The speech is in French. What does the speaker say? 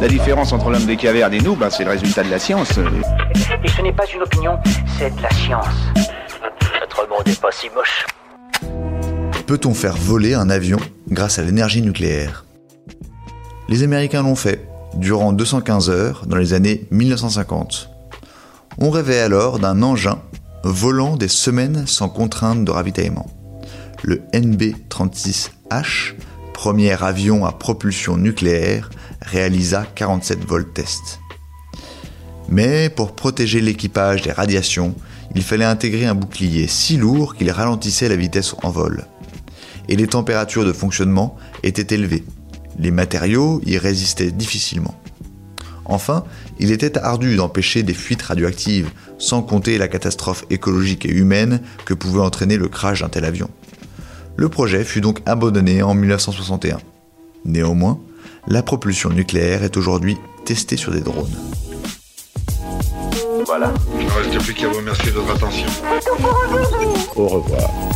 La différence entre l'homme des cavernes et nous, bah, c'est le résultat de la science. Et ce n'est pas une opinion, c'est de la science. Notre monde n'est pas si moche. Peut-on faire voler un avion grâce à l'énergie nucléaire? Les Américains l'ont fait durant 215 heures dans les années 1950. On rêvait alors d'un engin volant des semaines sans contrainte de ravitaillement. Le NB-36H, premier avion à propulsion nucléaire, réalisa 47 vols tests. Mais pour protéger l'équipage des radiations, il fallait intégrer un bouclier si lourd qu'il ralentissait la vitesse en vol. Et les températures de fonctionnement étaient élevées. Les matériaux y résistaient difficilement. Enfin, il était ardu d'empêcher des fuites radioactives, sans compter la catastrophe écologique et humaine que pouvait entraîner le crash d'un tel avion. Le projet fut donc abandonné en 1961. Néanmoins, la propulsion nucléaire est aujourd'hui testée sur des drones. Voilà. Il ne reste plus qu'à vous remercier de votre attention. Au revoir.